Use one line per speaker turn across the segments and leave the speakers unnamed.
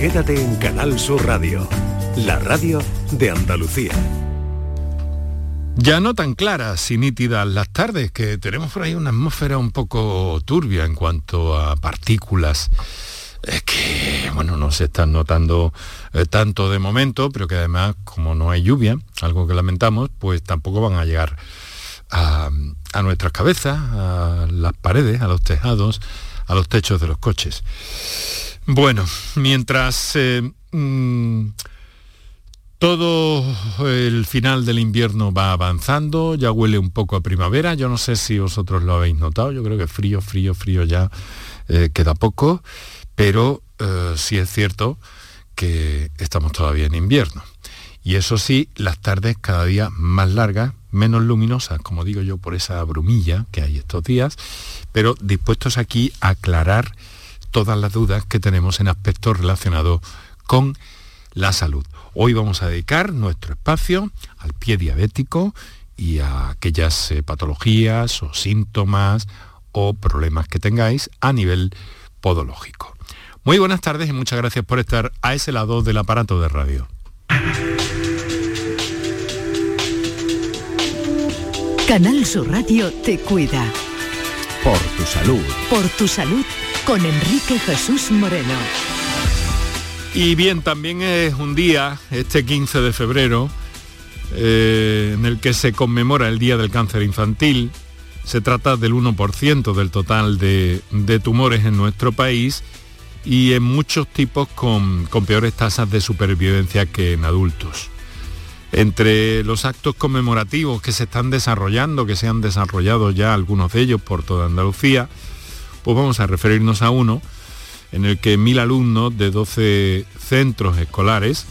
Quédate en Canal Sur Radio, la radio de Andalucía.
Ya no tan claras y nítidas las tardes, que tenemos por ahí una atmósfera un poco turbia en cuanto a partículas es que, bueno, no se están notando eh, tanto de momento, pero que además, como no hay lluvia, algo que lamentamos, pues tampoco van a llegar a, nuestras cabezas, a las paredes, a los tejados, a los techos de los coches. Bueno, mientras eh, mm, todo el final del invierno va avanzando, ya huele un poco a primavera, yo no sé si vosotros lo habéis notado, yo creo que frío, frío, frío ya eh, queda poco, pero eh, sí es cierto que estamos todavía en invierno. Y eso sí, las tardes cada día más largas, menos luminosas, como digo yo, por esa brumilla que hay estos días, pero dispuestos aquí a aclarar todas las dudas que tenemos en aspectos relacionados con la salud. Hoy vamos a dedicar nuestro espacio al pie diabético y a aquellas eh, patologías o síntomas o problemas que tengáis a nivel podológico. Muy buenas tardes y muchas gracias por estar a ese lado del aparato de radio.
Canal Sur Radio te cuida.
Por tu salud.
Por tu salud con Enrique Jesús Moreno.
Y bien, también es un día, este 15 de febrero, eh, en el que se conmemora el Día del Cáncer Infantil. Se trata del 1% del total de, tumores en nuestro país y en muchos tipos con, con peores tasas de supervivencia que en adultos. Entre los actos conmemorativos que se están desarrollando, que se han desarrollado ya algunos de ellos por toda Andalucía, pues vamos a referirnos a uno en el que mil alumnos de 12 centros escolares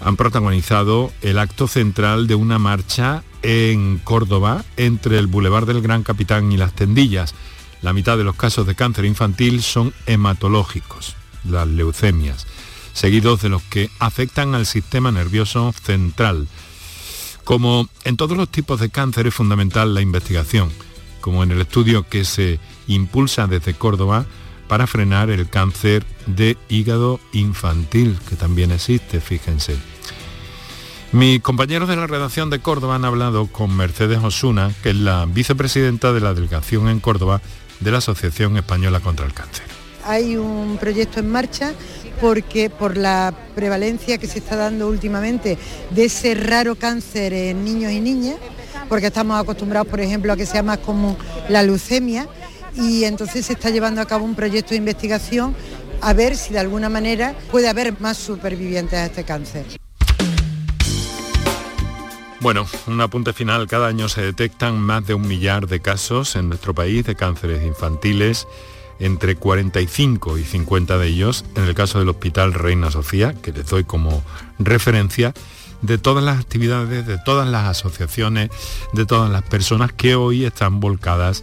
han protagonizado el acto central de una marcha en Córdoba entre el Boulevard del Gran Capitán y las Tendillas. La mitad de los casos de cáncer infantil son hematológicos, las leucemias, seguidos de los que afectan al sistema nervioso central. Como en todos los tipos de cáncer es fundamental la investigación, como en el estudio que se impulsa desde Córdoba para frenar el cáncer de hígado infantil, que también existe, fíjense. Mis compañeros de la redacción de Córdoba han hablado con Mercedes Osuna, que es la vicepresidenta de la delegación en Córdoba de la Asociación Española contra el Cáncer.
Hay un proyecto en marcha porque por la prevalencia que se está dando últimamente de ese raro cáncer en niños y niñas, porque estamos acostumbrados, por ejemplo, a que sea más común la leucemia, y entonces se está llevando a cabo un proyecto de investigación a ver si de alguna manera puede haber más supervivientes a este cáncer.
Bueno, un apunte final. Cada año se detectan más de un millar de casos en nuestro país de cánceres infantiles, entre 45 y 50 de ellos en el caso del Hospital Reina Sofía, que les doy como referencia, de todas las actividades, de todas las asociaciones, de todas las personas que hoy están volcadas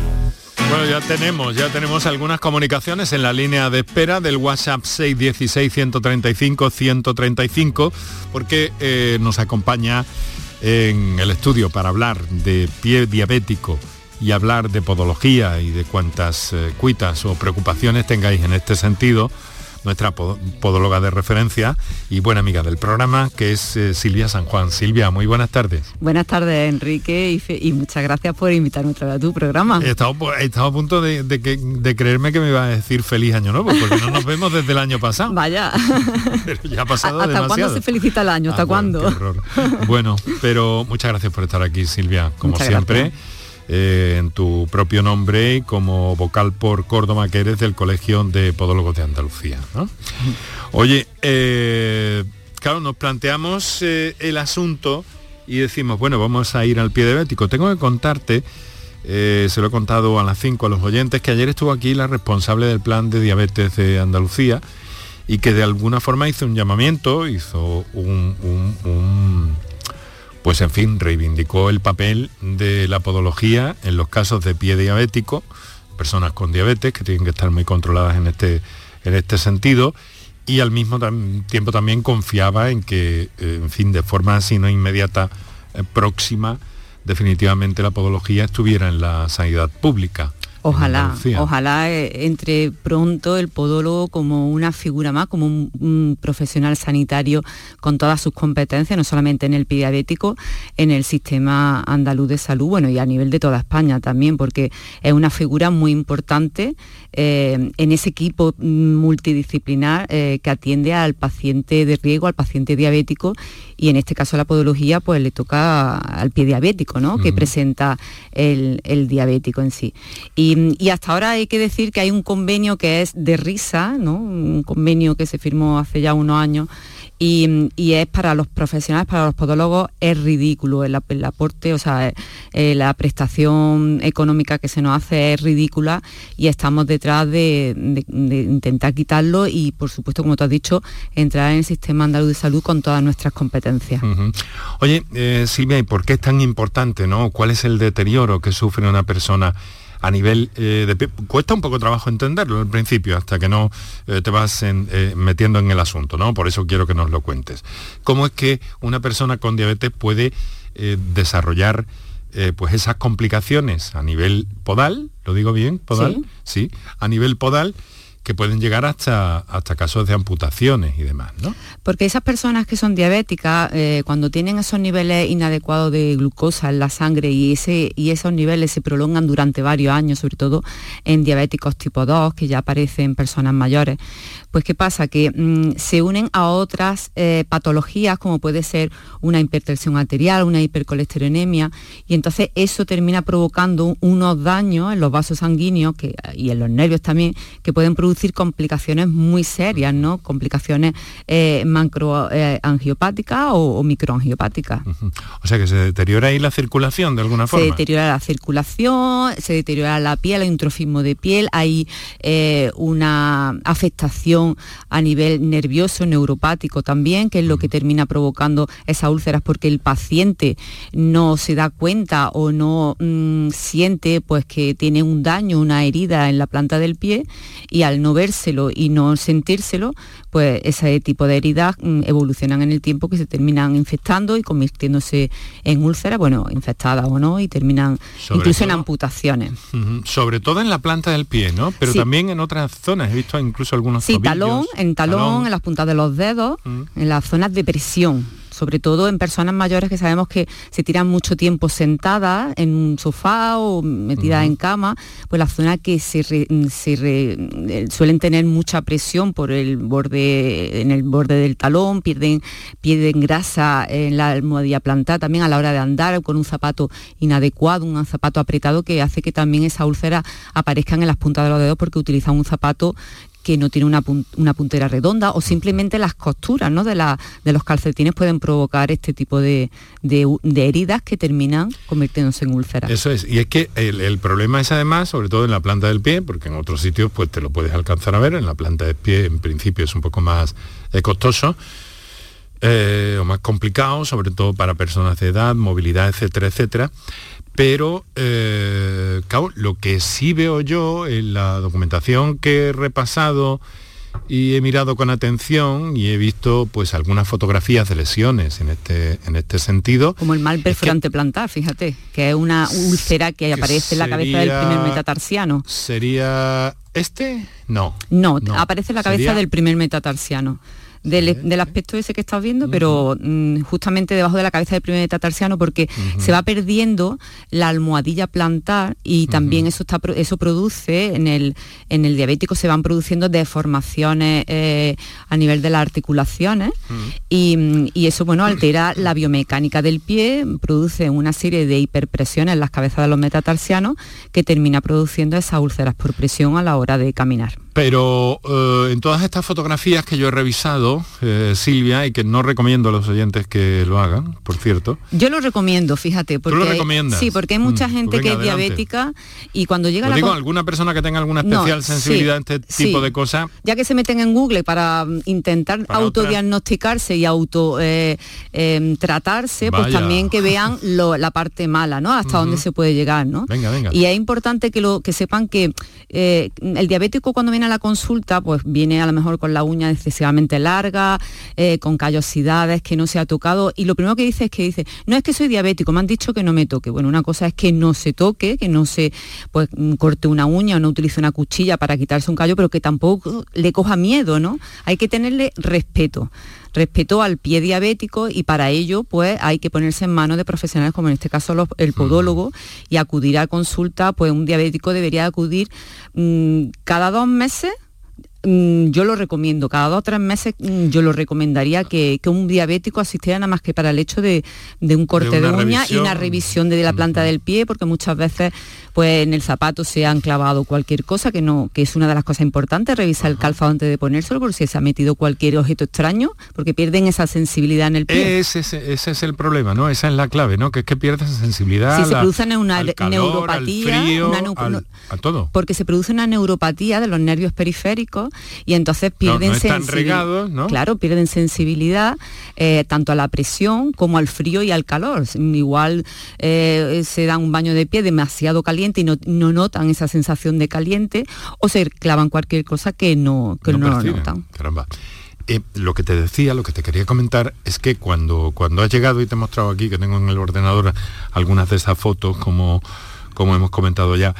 Bueno, ya tenemos, ya tenemos algunas comunicaciones en la línea de espera del WhatsApp 616-135-135, porque eh, nos acompaña en el estudio para hablar de pie diabético y hablar de podología y de cuantas eh, cuitas o preocupaciones tengáis en este sentido, nuestra podóloga de referencia y buena amiga del programa, que es eh, Silvia San Juan. Silvia, muy buenas tardes.
Buenas tardes, Enrique, y, muchas gracias por invitarme otra vez a tu programa.
He estado, a punto de, creerme que me iba a decir feliz año nuevo, porque no nos vemos desde el año pasado.
Vaya.
Pero ya ha pasado
¿Hasta cuándo se felicita el año? ¿Hasta ah, cuándo?
Bueno, pero muchas gracias por estar aquí, Silvia, como siempre. Eh, en tu propio nombre y como vocal por Córdoba que eres del Colegio de Podólogos de Andalucía. Oye, eh, claro, nos planteamos eh, el asunto y decimos, bueno, vamos a ir al pie diabético. Tengo que contarte, se lo he contado a las 5 a los oyentes, que ayer estuvo aquí la responsable del plan de diabetes de Andalucía y que de alguna forma hizo un llamamiento, hizo un pues en fin, reivindicó el papel de la podología en los casos de pie diabético, personas con diabetes que tienen que estar muy controladas en este, en este sentido, y al mismo tiempo también confiaba en que, eh, en fin, de forma así no inmediata, eh, próxima, definitivamente la podología estuviera en la sanidad pública.
Ojalá, ojalá eh, entre pronto el podólogo como una figura más, como un, profesional sanitario con todas sus competencias, no solamente en el pediabético, en el sistema andaluz de salud, bueno, y a nivel de toda España también, porque es una figura muy importante eh, en ese equipo multidisciplinar eh, que atiende al paciente de riesgo, al paciente diabético, y en este caso la podología pues le toca al pie diabético, ¿no? Que presenta el, el diabético en sí. Y y, hasta ahora hay que decir que hay un convenio que es de risa, ¿no? un convenio que se firmó hace ya unos años y, es para los profesionales, para los podólogos, es ridículo el, aporte, o sea, eh, la prestación económica que se nos hace es ridícula y estamos detrás de, intentar quitarlo y, por supuesto, como tú has dicho, entrar en el sistema andaluz de salud con todas nuestras competencias.
Oye, eh, Silvia, ¿y por qué es tan importante, no? ¿Cuál es el deterioro que sufre una persona? A nivel eh, de... Cuesta un poco trabajo entenderlo al principio, hasta que no eh, te vas eh, metiendo en el asunto, ¿no? Por eso quiero que nos lo cuentes. ¿Cómo es que una persona con diabetes puede desarrollar pues esas complicaciones a nivel podal, lo digo bien, podal, sí. A nivel podal, que pueden llegar hasta, hasta casos de amputaciones y demás, ¿no?
Porque esas personas que son diabéticas, eh, cuando tienen esos niveles inadecuados de glucosa en la sangre y, ese, y esos niveles se prolongan durante varios años, sobre todo en diabéticos tipo 2, que ya aparecen en personas mayores, pues ¿qué pasa? Que mm, se unen a otras eh, patologías como puede ser una hipertensión arterial, una hipercolesterolemia, y entonces eso termina provocando unos daños en los vasos sanguíneos que, y en los nervios también, que pueden producir complicaciones muy serias, ¿no? Complicaciones eh, macroangiopáticas o, microangiopáticas.
O sea que se deteriora ahí la circulación de alguna forma.
Se deteriora la circulación, se deteriora la piel, hay un trofismo de piel, hay eh, una afectación a nivel nervioso, neuropático también, que es lo que termina provocando esas úlceras porque el paciente no se da cuenta o no mm, siente pues que tiene un daño, una herida en la planta del pie y al no vérselo y no sentírselo, pues ese tipo de heridas mm, evolucionan en el tiempo que se terminan infectando y convirtiéndose en úlceras, bueno, infectadas o no, y terminan incluso en amputaciones.
Sobre todo en la planta del pie, ¿no? Pero también en otras zonas, he visto incluso algunos
Sí, talón, en talón, en las puntas de los dedos, mm. en las zonas de presión sobre todo en personas mayores que sabemos que se tiran mucho tiempo sentadas en un sofá o metidas en cama, pues la zona que se, eh, suelen tener mucha presión por el borde, en el borde del talón, pierden, pierden grasa en la almohadilla plantar también a la hora de andar con un zapato inadecuado, un zapato apretado que hace que también esa úlcera aparezcan en las puntas de los dedos porque utilizan un zapato que no tiene una, puntera redonda o simplemente las costuras ¿no? de, de los calcetines pueden provocar este tipo de, heridas que terminan convirtiéndose en úlceras.
Eso es, y es que el, problema es además, sobre todo en la planta del pie, porque en otros sitios pues te lo puedes alcanzar a ver, en la planta del pie en principio es un poco más eh, costoso, eh, o más complicado, sobre todo para personas de edad, movilidad, etcétera, etcétera pero eh, lo que sí veo yo en la documentación que he repasado y he mirado con atención y he visto pues algunas fotografías de lesiones en este, en este sentido.
Como el mal perforante plantar, fíjate, que es una úlcera que, aparece en la cabeza del primer metatarsiano.
¿Sería este? No.
No, aparece en la cabeza del primer metatarsiano del, aspecto ese que estás viendo, pero mm, justamente debajo de la cabeza del primer metatarsiano, porque se va perdiendo la almohadilla plantar y también eso, está, eso produce, en el, en el diabético se van produciendo deformaciones eh, a nivel de las articulaciones y, y, eso bueno, altera la biomecánica del pie, produce una serie de hiperpresiones en las cabezas de los metatarsianos que termina produciendo esas úlceras por presión a la hora de caminar.
Pero eh, en todas estas fotografías que yo he revisado, eh, Silvia, y que no recomiendo a los oyentes que lo hagan, por cierto.
Yo lo recomiendo, fíjate. Porque
¿Tú lo recomiendas?
sí, porque hay mucha
Mm,
gente
pues
que es
adelante.
diabética y cuando llega
Lo
la...
digo, alguna persona que tenga alguna
No,
especial
sí,
sensibilidad a este
sí.
tipo de cosas,
ya que se meten en Google para mm, intentar
Para
autodiagnosticarse y auto eh, em, tratarse, pues también que vean lo- la parte mala, ¿no? Hasta dónde se puede llegar, ¿no?
Venga, venga.
Y es importante que lo que sepan que el diabético cuando viene a la consulta, pues viene a lo mejor con la uña excesivamente larga, eh, con callosidades que no se ha tocado. Y lo primero que dice es que dice, no es que soy diabético, me han dicho que no me toque. Bueno, una cosa es que no se toque, que no se pues mm, corte una uña o no utilice una cuchilla para quitarse un callo, pero que tampoco le coja miedo, ¿no? Hay que tenerle respeto respeto al pie diabético y para ello pues hay que ponerse en manos de profesionales como en este caso los- el podólogo y acudir a consulta, pues un diabético debería acudir mm, cada dos meses yo lo recomiendo, cada dos o tres meses mm, yo lo recomendaría que, que un diabético asistiera nada más que para el hecho de, de un corte de, uña y una
revisión.
de la planta del pie, porque muchas veces pues en el zapato se han clavado cualquier cosa, que no, que es una de las cosas importantes, revisar el calzado antes de ponérselo, por si se ha metido cualquier objeto extraño, porque pierden esa sensibilidad en el pie.
ese, ese- ese es el problema, ¿no? Esa es la clave, ¿no? Que es que pierdes sensibilidad
Sí,
a
se produce una
al calor,
neuropatía,
al frío,
una
al- a todo.
porque se produce una neuropatía de los nervios periféricos y entonces pierden
no están
sensibil-
regados, ¿no?
Claro, pierden sensibilidad eh, tanto a la presión como al frío y al calor. Igual eh, se dan un baño de pie demasiado caliente y no, no notan esa sensación de caliente o se clavan cualquier cosa que no, que no, lo notan.
Caramba. Eh, lo que te decía, lo que te quería comentar es que cuando, cuando has llegado y te he mostrado aquí que tengo en el ordenador algunas de esas fotos, como, como hemos comentado ya,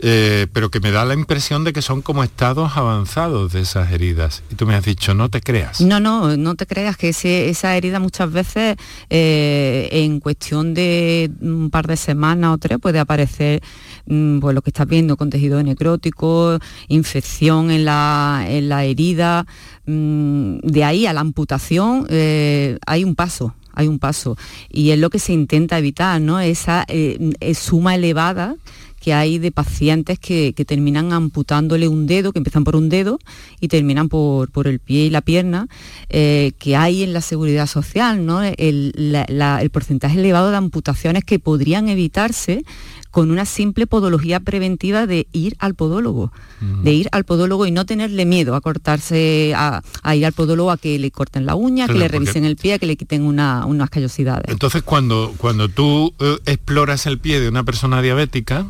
eh, pero que me da la impresión de que son como estados avanzados de esas heridas. Y tú me has dicho, no te creas.
No, no, no te creas que ese- esa herida muchas veces eh, en cuestión de un par de semanas o tres puede aparecer mm, pues lo que estás viendo con tejido necrótico, infección en la, en la herida. mm, de ahí a la amputación eh, hay un paso. Hay un paso y es lo que se intenta evitar, ¿no? Esa eh, eh, suma elevada que hay de pacientes que, que terminan amputándole un dedo, que empiezan por un dedo y terminan por, por el pie y la pierna, eh, que hay en la seguridad social, ¿no? El, la- la- el porcentaje elevado de amputaciones que podrían evitarse con una simple podología preventiva de ir al podólogo, de ir al podólogo y no tenerle miedo a cortarse, a, a ir al podólogo a que le corten la uña, que le revisen el pie, a que le quiten una- unas callosidades.
Entonces cuando, cuando tú eh, exploras el pie de una persona diabética,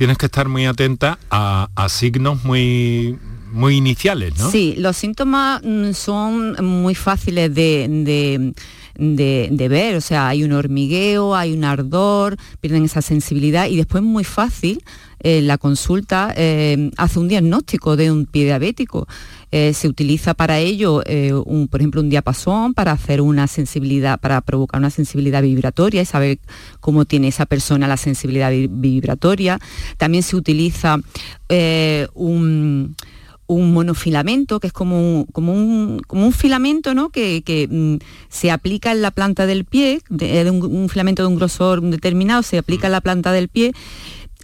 tienes que estar muy atenta a, a signos muy, muy iniciales, ¿no?
Sí, los síntomas mm, son muy fáciles de, de- de- ver, o sea, hay un hormigueo, hay un ardor, pierden esa sensibilidad y después muy fácil eh, la consulta eh, hace un diagnóstico de un pie diabético. Eh, se utiliza para ello, eh, un, por ejemplo, un diapasón para hacer una sensibilidad, para provocar una sensibilidad vibratoria y saber cómo tiene esa persona la sensibilidad vi- vibratoria. También se utiliza eh, un un monofilamento, que es como un, como un, como un filamento ¿no? que, que, mm, se aplica en la planta del pie, un, un filamento de un grosor determinado, se aplica en la planta del pie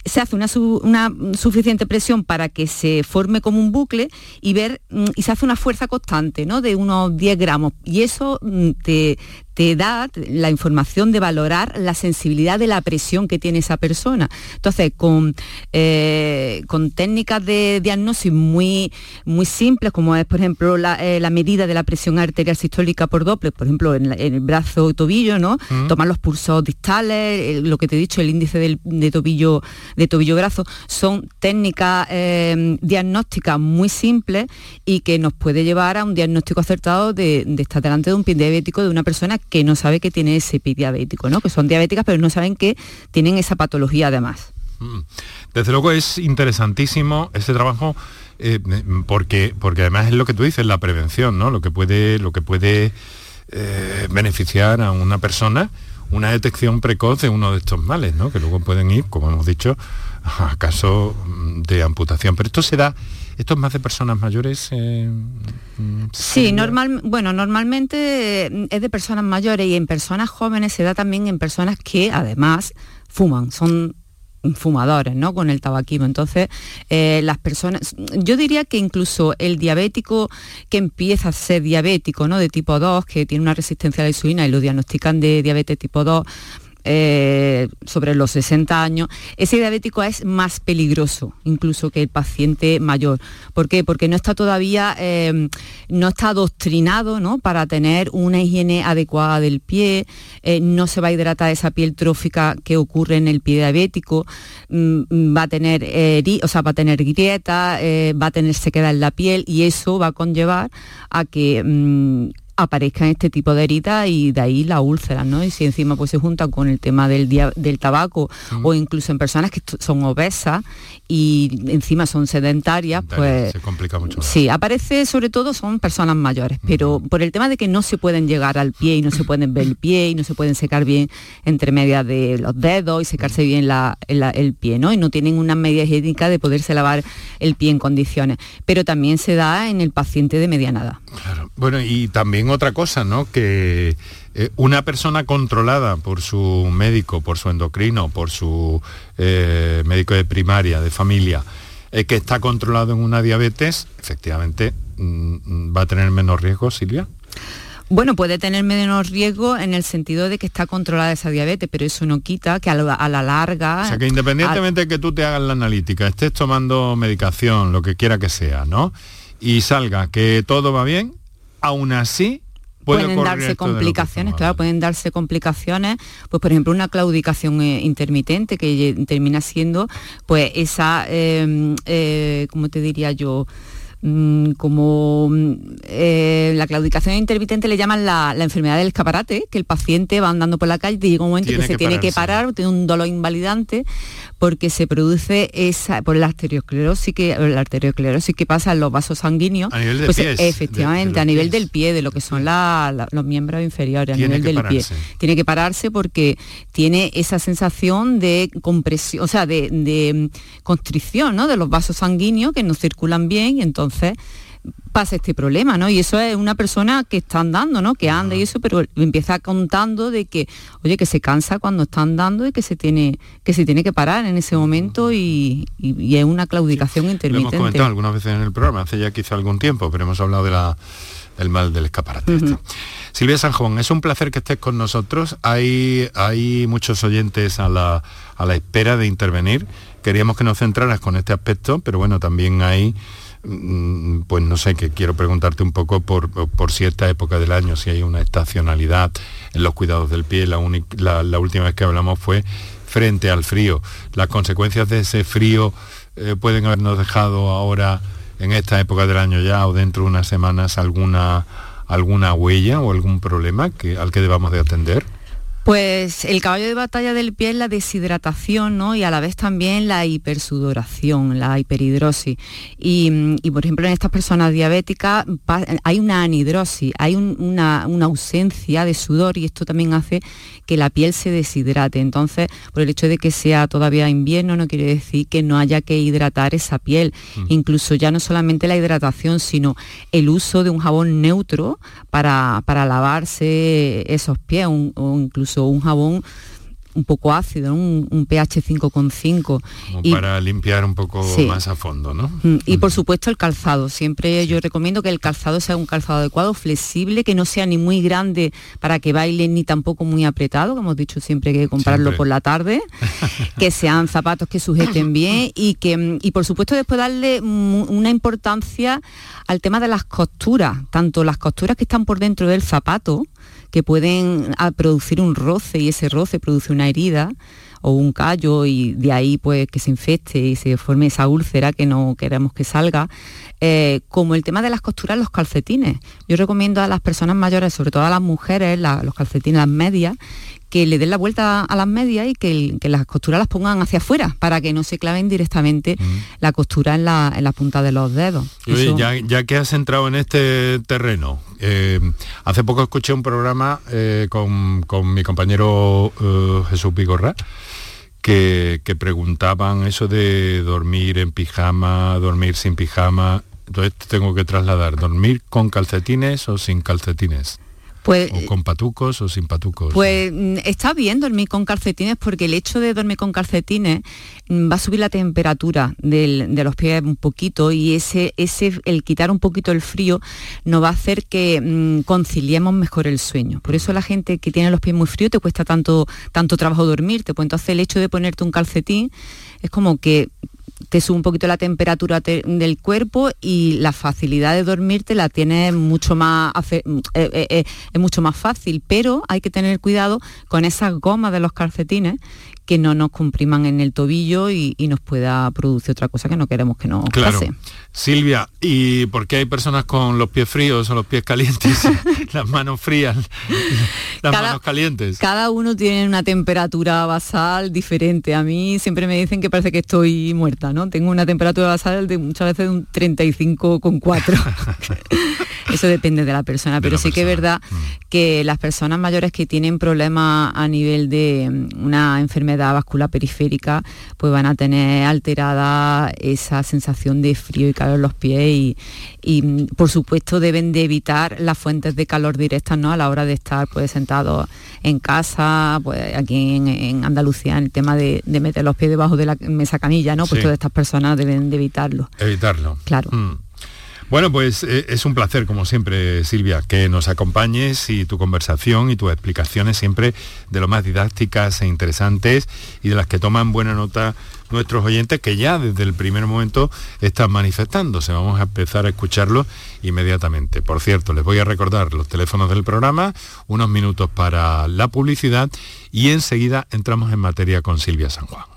se hace una, su- una suficiente presión para que se forme como un bucle y ver mm, y se hace una fuerza constante ¿no? de unos 10 gramos y eso mm, te, te da la información de valorar la sensibilidad de la presión que tiene esa persona. Entonces, con, eh, con técnicas de diagnóstico muy, muy simples, como es, por ejemplo, la, eh, la medida de la presión arterial sistólica por Doppler, por ejemplo, en, la- en el brazo o tobillo, ¿no? Tomar los pulsos distales, lo que te he dicho, el índice del- de tobillo de tobillo-brazo, son técnicas eh, diagnósticas muy simples y que nos puede llevar a un diagnóstico acertado de, de estar delante de un pie diabético de una persona que no sabe que tiene ese diabético, ¿no? Que son diabéticas pero no saben que tienen esa patología además.
Mm. Desde luego es interesantísimo ese trabajo eh, porque, porque además es lo que tú dices, la prevención, ¿no? Lo que puede, lo que puede eh, beneficiar a una persona una detección precoz de uno de estos males, ¿no? Que luego pueden ir, como hemos dicho, a casos mm, de amputación. Pero esto se da, esto es más de personas mayores. eh,
Sí, normal, bueno, normalmente eh, es de personas mayores y en personas jóvenes se da también en personas que además fuman, son fumadores, ¿no? Con el tabaquismo. Entonces, eh, las personas, yo diría que incluso el diabético que empieza a ser diabético, ¿no? De tipo 2, que tiene una resistencia a la insulina y lo diagnostican de diabetes tipo 2, eh, sobre los 60 años, ese diabético es más peligroso incluso que el paciente mayor. ¿Por qué? Porque no está todavía, eh, no está adoctrinado ¿no? para tener una higiene adecuada del pie, eh, no se va a hidratar esa piel trófica que ocurre en el pie diabético, mm, va a tener, o sea, va a tener grieta, va a tener sequedad en la piel y eso va a conllevar a que mm, aparezcan este tipo de heridas y de ahí la úlcera, ¿no? Y si encima pues se junta con el tema del, del tabaco o incluso en personas que son obesas y encima son sedentarias, pues...
Se complica mucho.
Sí, aparece sobre todo son personas mayores, pero por el tema de que no se pueden llegar al pie y no se pueden ver el pie y no se pueden secar bien entre medias de los dedos y secarse bien el pie, ¿no? Y no tienen una media higiénica de poderse lavar el pie en condiciones. Pero también se da en el paciente de medianada.
Claro. Bueno, y también otra cosa, ¿no? Que eh, una persona controlada por su médico, por su endocrino, por su eh, médico de primaria, de familia, eh, que está controlado en una diabetes, efectivamente mm, va a tener menos riesgo, Silvia.
Bueno, puede tener menos riesgo en el sentido de que está controlada esa diabetes, pero eso no quita que a la, larga...
O sea, que independientemente de que tú te hagas la analítica, estés tomando medicación, lo que quiera que sea, ¿no? Y salga que todo va bien, aún así
pueden darse complicaciones, claro, pueden darse complicaciones, pues por ejemplo una claudicación eh, intermitente que termina siendo pues esa, em, eh, ¿cómo te diría yo? Mm, como mm, eh, la claudicación intermitente le llaman la, enfermedad del escaparate, que el paciente va andando por la calle y llega un momento que, se tiene que parar, tiene un dolor invalidante, porque se produce esa, por la arteriosclerosis que, la arteriosclerosis que pasa en los vasos sanguíneos.
A nivel pues,
Efectivamente, a nivel del pie, de lo que son los miembros inferiores, a nivel del pie. Tiene que pararse porque tiene esa sensación de compresión, o sea, de, de constricción ¿no? de los vasos sanguíneos que no circulan bien y entonces pasa este problema, ¿no? Y eso es una persona que está andando, ¿no? Que anda y eso, pero empieza contando de que, oye, que se cansa cuando está andando y que se tiene que, se tiene que parar en ese momento y, es una claudicación intermitente.
hemos comentado algunas veces en el programa, hace ya quizá algún tiempo, pero hemos hablado de la, del mal del escaparate. Silvia Silvia Sanjón, es un placer que estés con nosotros. Hay, hay muchos oyentes a la, a la espera de intervenir. Queríamos que nos centraras con este aspecto, pero bueno, también hay pues no sé, que quiero preguntarte un poco por, por cierta época del año, si hay una estacionalidad en los cuidados del pie. La, última vez que hablamos fue frente al frío. Las consecuencias de ese frío eh, pueden habernos dejado ahora, en esta época del año ya, o dentro de unas semanas, alguna, alguna huella o algún problema que, al que debamos de atender.
Pues el caballo de batalla del pie es la deshidratación ¿no? y a la vez también la hipersudoración, la hiperhidrosis. Y, por ejemplo en estas personas diabéticas hay una anhidrosis, hay una, ausencia de sudor y esto también hace que la piel se deshidrate. Entonces, por el hecho de que sea todavía invierno no quiere decir que no haya que hidratar esa piel. Mm. Incluso ya no solamente la hidratación, sino el uso de un jabón neutro para, lavarse esos pies o incluso un jabón un poco ácido, un, pH 5,5.
Y para limpiar un poco más a fondo, ¿no?
Mm, y por supuesto el calzado. Siempre yo recomiendo que el calzado sea un calzado adecuado, flexible, que no sea ni muy grande para que baile ni tampoco muy apretado, como hemos dicho siempre que comprarlo por la tarde, que sean zapatos que sujeten bien y que y por supuesto después darle una importancia al tema de las costuras, tanto las costuras que están por dentro del zapato, que pueden ah, producir un roce y ese roce produce una herida o un callo y de ahí pues que se infecte y se forme esa úlcera que no queremos que salga, eh, como el tema de las costuras, los calcetines. Yo recomiendo a las personas mayores, sobre todo a las mujeres, los calcetines, las medias, que le den la vuelta a las medias y que, las costuras las pongan hacia afuera para que no se claven directamente la costura en la, punta de los dedos.
ya, que has entrado en este terreno, eh, hace poco escuché un programa eh, con, mi compañero eh, Jesús Vigorra que, que preguntaban eso de dormir en pijama, dormir sin pijama. Entonces tengo que trasladar, ¿dormir con calcetines o sin calcetines? Pues, ¿O con patucos o sin patucos?
Pues mm, está bien dormir con calcetines porque el hecho de dormir con calcetines mm, va a subir la temperatura de los pies un poquito y ese, ese, el quitar un poquito el frío nos va a hacer que mm, conciliemos mejor el sueño. Por eso la gente que tiene los pies muy fríos te cuesta tanto, tanto trabajo dormirte. Pues entonces el hecho de ponerte un calcetín es como que te sube un poquito la temperatura del cuerpo y la facilidad de dormirte la tienes mucho más eh, eh, eh, es mucho más fácil pero hay que tener cuidado con esas gomas de los calcetines que no nos compriman en el tobillo y, nos pueda producir otra cosa que no queremos que nos
claro.
pase.
Silvia, ¿y por qué hay personas con los pies fríos o los pies calientes, las manos frías, las manos calientes?
Cada uno tiene una temperatura basal diferente. A mí siempre me dicen que parece que estoy muerta, ¿no? Tengo una temperatura basal de muchas veces de un 35,4. Eso depende de la persona, pero sí que es verdad mm. que las personas mayores que tienen problemas a nivel de mm, una enfermedad vascular periférica, pues van a tener alterada esa sensación de frío y calor en los pies y, mm, por supuesto deben de evitar las fuentes de calor directas ¿no? a la hora de estar pues sentados en casa, pues aquí en, Andalucía en el tema de, meter los pies debajo de la mesa camilla, ¿no? Pues todas estas personas deben de evitarlo.
Evitarlo.
Claro.
Bueno, pues eh, es un placer, como siempre, Silvia, que nos acompañes y tu conversación y tus explicaciones siempre de lo más didácticas e interesantes y de las que toman buena nota nuestros oyentes que ya desde el primer momento están manifestándose. Vamos a empezar a escucharlo inmediatamente. Por cierto, les voy a recordar los teléfonos del programa, unos minutos para la publicidad y enseguida entramos en materia con Silvia San Juan.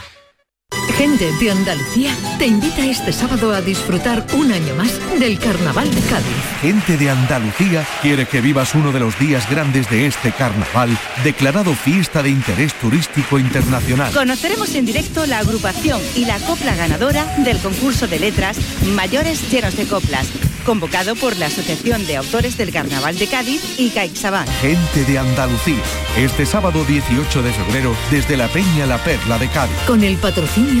Gente de Andalucía te invita este sábado a disfrutar un año más del Carnaval de Cádiz.
Gente de Andalucía quiere que vivas uno de los días grandes de este carnaval, declarado fiesta de interés turístico internacional.
Conoceremos en directo la agrupación y la copla ganadora del concurso de letras Mayores Llenos de Coplas convocado por la Asociación de Autores del Carnaval de Cádiz y CaixaBank.
Gente de Andalucía, este sábado 18 de febrero desde la Peña La Perla de Cádiz.
Con el patrocinio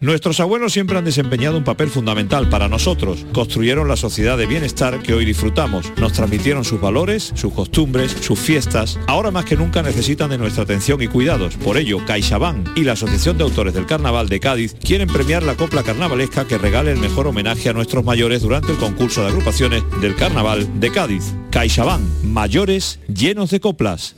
Nuestros abuelos siempre han desempeñado un papel fundamental para nosotros. Construyeron la sociedad de bienestar que hoy disfrutamos. Nos transmitieron sus valores, sus costumbres, sus fiestas. Ahora más que nunca necesitan de nuestra atención y cuidados. Por ello, CaixaBank y la Asociación de Autores del Carnaval de Cádiz quieren premiar la copla carnavalesca que regale el mejor homenaje a nuestros mayores durante el concurso de agrupaciones del Carnaval de Cádiz. CaixaBank, mayores llenos de coplas.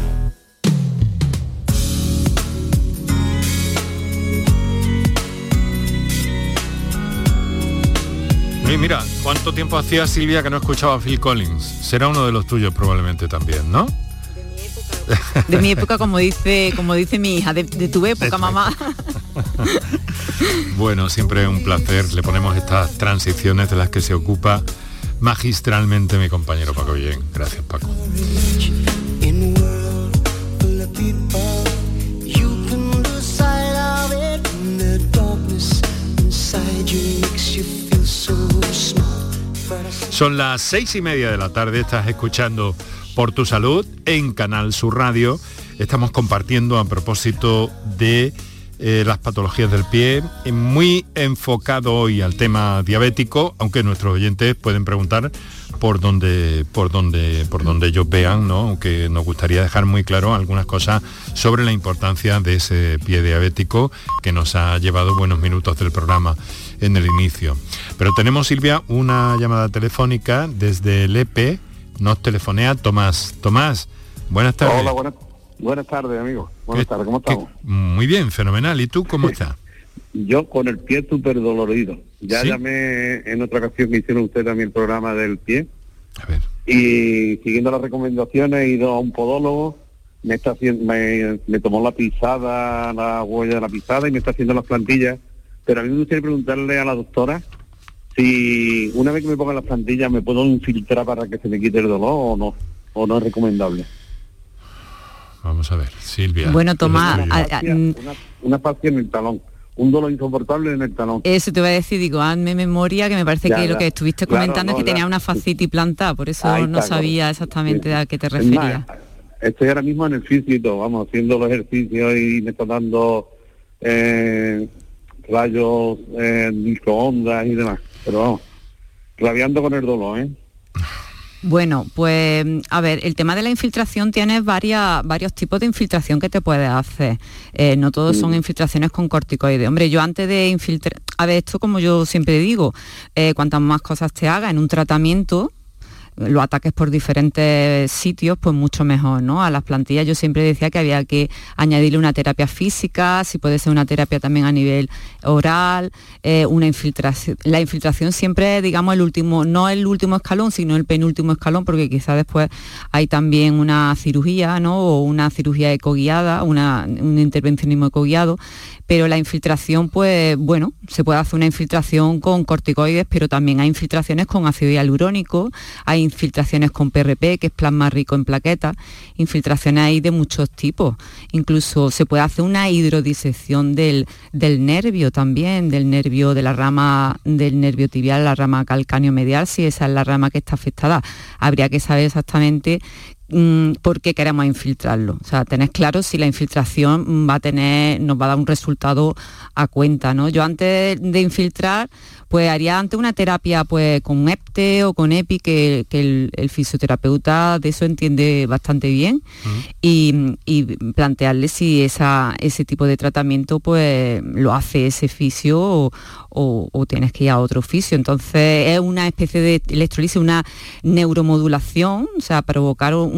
Y mira, ¿cuánto tiempo hacía Silvia que no escuchaba a Phil Collins? Será uno de los tuyos probablemente también, ¿no?
De mi época, como dice, como dice mi hija, de, de tu época, mamá.
Bueno, siempre un placer. Le ponemos estas transiciones de las que se ocupa magistralmente mi compañero Paco Bien. Gracias, Paco. Son las seis y media de la tarde, estás escuchando Por tu Salud en Canal Sur Radio. Estamos compartiendo a propósito de eh, las patologías del pie, muy enfocado hoy al tema diabético, aunque nuestros oyentes pueden preguntar por donde, por donde, por donde ellos vean, ¿no? aunque nos gustaría dejar muy claro algunas cosas sobre la importancia de ese pie diabético que nos ha llevado buenos minutos del programa en el inicio. Pero tenemos, Silvia, una llamada telefónica desde el EP, nos telefonea Tomás. Tomás, buenas tardes.
Hola, buenas, buenas tardes, amigo. Buenas tardes, ¿cómo estamos?
Muy bien, fenomenal. ¿Y tú cómo estás?
Yo con el pie súper dolorido. Ya
¿Sí?
llamé en otra ocasión que hicieron usted también el programa del pie.
A ver.
Y siguiendo las recomendaciones he ido a un podólogo, me está haciendo, me, me tomó la pisada, la huella de la pisada y me está haciendo las plantillas. Pero a mí me gustaría preguntarle a la doctora si una vez que me pongan las plantillas me puedo infiltrar para que se me quite el dolor o no, o no es recomendable.
Vamos a ver, Silvia.
Bueno, Tomás,
¿qué es lo
a-
tuyo?
a- mm,
Una, una fascia en el talón, un dolor insoportable en el talón.
eso te voy a decir, digo, hazme memoria, que me parece
Ya,
que lo que estuviste
Claro,
comentando
no,
es que
ya.
tenía una fascitis plantada, por eso
Ahí
no
está,
sabía exactamente a qué te referías.
estoy ahora mismo en el todo, vamos, haciendo los ejercicios y me está dando eh, rayos, eh, microondas y demás. Pero vamos, rabiando con el dolor, ¿eh?
Bueno, pues a ver, el tema de la infiltración varias, varios tipos de infiltración que te puedes hacer. Eh, no todos son infiltraciones con corticoides. Hombre, yo antes de infiltrar, a ver, esto como yo siempre digo, eh, cuantas más cosas te haga en un tratamiento, lo ataques por diferentes sitios, pues mucho mejor, ¿no? A las plantillas yo siempre decía que había que añadirle una terapia física, si puede ser una terapia también a nivel oral, eh, una infiltración. La infiltración siempre digamos, el último, no el último escalón, sino el penúltimo escalón, porque quizás después hay también una cirugía, ¿no? O una cirugía ecoguiada, una, un intervencionismo ecoguiado, pero la infiltración, pues bueno, se puede hacer una infiltración con corticoides, pero también hay infiltraciones con ácido hialurónico, hay infiltraciones con PRP, que es plasma rico en plaquetas, infiltraciones hay de muchos tipos. Incluso se puede hacer una hidrodisección del, del nervio también, del nervio de la rama del nervio tibial, la rama calcáneo medial, si esa es la rama que está afectada. Habría que saber exactamente mm, por qué queremos infiltrarlo. O sea, tenés claro si la infiltración va a tener, nos va a dar un resultado a cuenta, ¿no? Yo antes de infiltrar, pues haría antes una terapia pues con EPTE o con EPI, que, que el, el fisioterapeuta de eso entiende bastante bien, y, y plantearle si esa, ese tipo de tratamiento pues lo hace ese fisio o, o- o tienes que ir a otro fisio. Entonces es una especie de electrolisis, una neuromodulación, o sea, provocar un,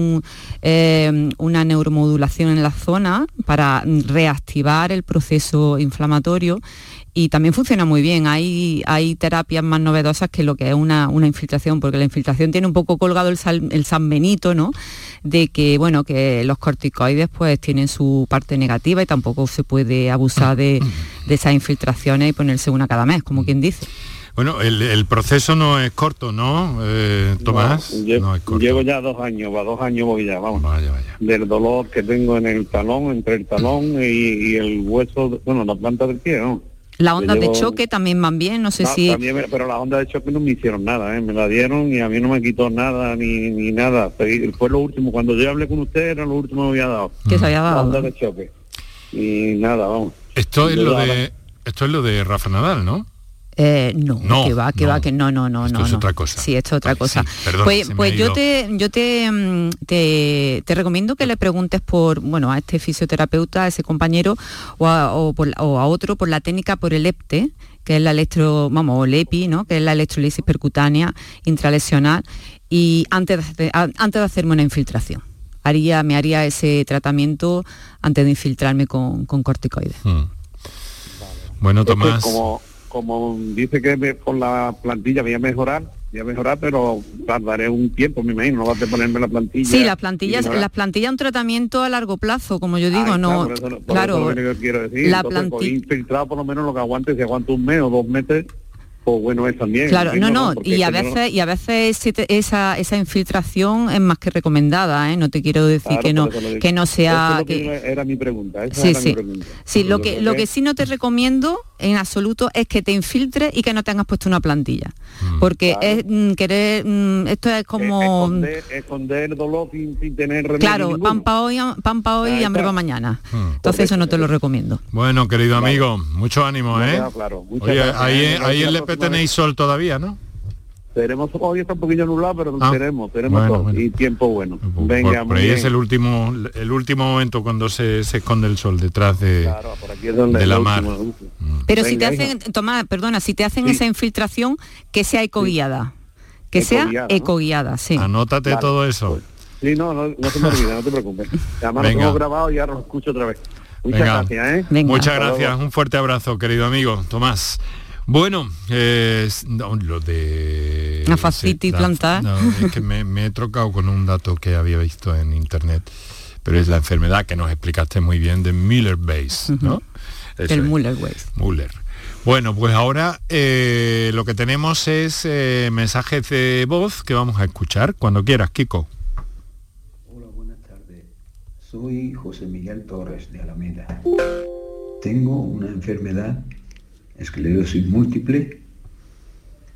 eh, una neuromodulación en la zona para reactivar el proceso inflamatorio y también funciona muy bien. Hay, hay terapias más novedosas que lo que es una, una infiltración, porque la infiltración tiene un poco colgado el, sal- ¿no? De que, bueno, que los corticoides pues tienen su parte negativa y tampoco se puede abusar de, de esas infiltraciones y ponerse una cada mes, como quien dice.
Bueno, el, el proceso no es corto, ¿no, eh, Tomás?
No, lle-
No es corto.
llevo ya dos años, va dos años voy ya, vamos.
Vaya, vaya.
Del dolor que tengo en el talón, entre el talón y, y el hueso, de- bueno, la planta del pie, ¿no?
Las ondas de
llevo-
choque también van bien, no sé
No,
si...
también me- pero las ondas de choque no me hicieron nada, ¿eh? me la dieron y a mí no me quitó nada ni, ni nada. Fue lo último, cuando yo hablé con usted era lo último que me había dado.
Que se había
Las
dado.
ondas de choque. Y nada, vamos.
Esto es lo de esto es lo de Rafa Nadal, ¿no?
Eh, no,
No,
que va, que
no.
va, que no, no, no,
Esto
no.
es
no.
otra cosa.
Sí, esto es otra cosa.
perdón,
pues
se me
pues
ha
yo te, yo te, mm, te, te recomiendo que le preguntes por, bueno, a este fisioterapeuta, a ese compañero, o a, o por la- o a otro por la técnica por el EPTE, que es la electro, vamos, o el EPI, ¿no? Que es la electrolisis percutánea intralesional, y antes de, antes de hacerme una infiltración. Haría, me haría ese tratamiento antes de infiltrarme con, con corticoides.
Hmm. Bueno, Tomás.
como, como dice que me- con la plantilla voy a mejorar, voy a mejorar, pero tardaré un tiempo, me imagino, no vas a ponerme la plantilla.
Sí, las plantillas, las plantillas un tratamiento a largo plazo, como yo digo, no,
eso- eso
claro,
es yo decir.
la
Entonces, pues,
planti-
infiltrado por lo menos lo que aguante, si aguanta un mes o dos meses, pues bueno es también.
Claro, no,
entiendo,
no,
Porque
y a
no-
veces, y a veces esa, esa infiltración es más que recomendada, ¿eh? No te quiero decir
Claro,
que no, que no
Eso
sea
es lo
que,
que era mi pregunta. Esa
Sí,
era mi
sí.
pregunta.
Sí, lo que, lo que sí no te recomiendo en absoluto es que te infiltres y que no tengas puesto una plantilla. Porque
Claro.
es mm, querer, mm, esto es como
esconder, esconder el dolor sin, sin tener remedio
claro,
ninguno.
pan para hoy, pan pa' hoy y hambre para mañana. Entonces eso no te lo recomiendo.
Bueno, querido amigo, mucho ánimo, ¿eh?
quedado claro. Muchas
Oye,
gracias,
ahí,
¿eh?
ahí en
próxima
tenéis sol todavía, ¿no?
Tenemos, hoy está un poquillo nublado, pero
Ah,
tenemos, tenemos
bueno,
todo.
bueno.
Y tiempo bueno.
Por,
Venga,
por ahí
bien.
es el último el último momento cuando se, se esconde el sol detrás de,
Claro, por aquí es donde
de la mar.
último.
Pero si te
Venga,
hacen, Tomás, perdona, si te hacen
Sí.
esa infiltración, que sea ecoguiada. Que sea
Ecoguiada, ¿no?
ecoguiada, sí.
Anótate
Vale,
todo eso.
Sí, no, no, no se me olvida, no te preocupes. Además
Venga.
lo tengo grabado y ahora lo escucho otra vez. Muchas
Venga.
gracias, ¿eh?
Muchas gracias, un fuerte abrazo, querido amigo Tomás. Bueno, eh, no, lo de...
La fascitis
la-
plantar.
no, es que me, me he trocado con un dato que había visto en internet, pero es la enfermedad que nos explicaste muy bien de Miller Base, ¿no? Eso
El
es.
Müller-Weiss.
Müller. Bueno, pues ahora eh, lo que tenemos es eh, mensajes de voz que vamos a escuchar cuando quieras, Kiko.
Soy José Miguel Torres de Alameda. Tengo una enfermedad, esclerosis múltiple,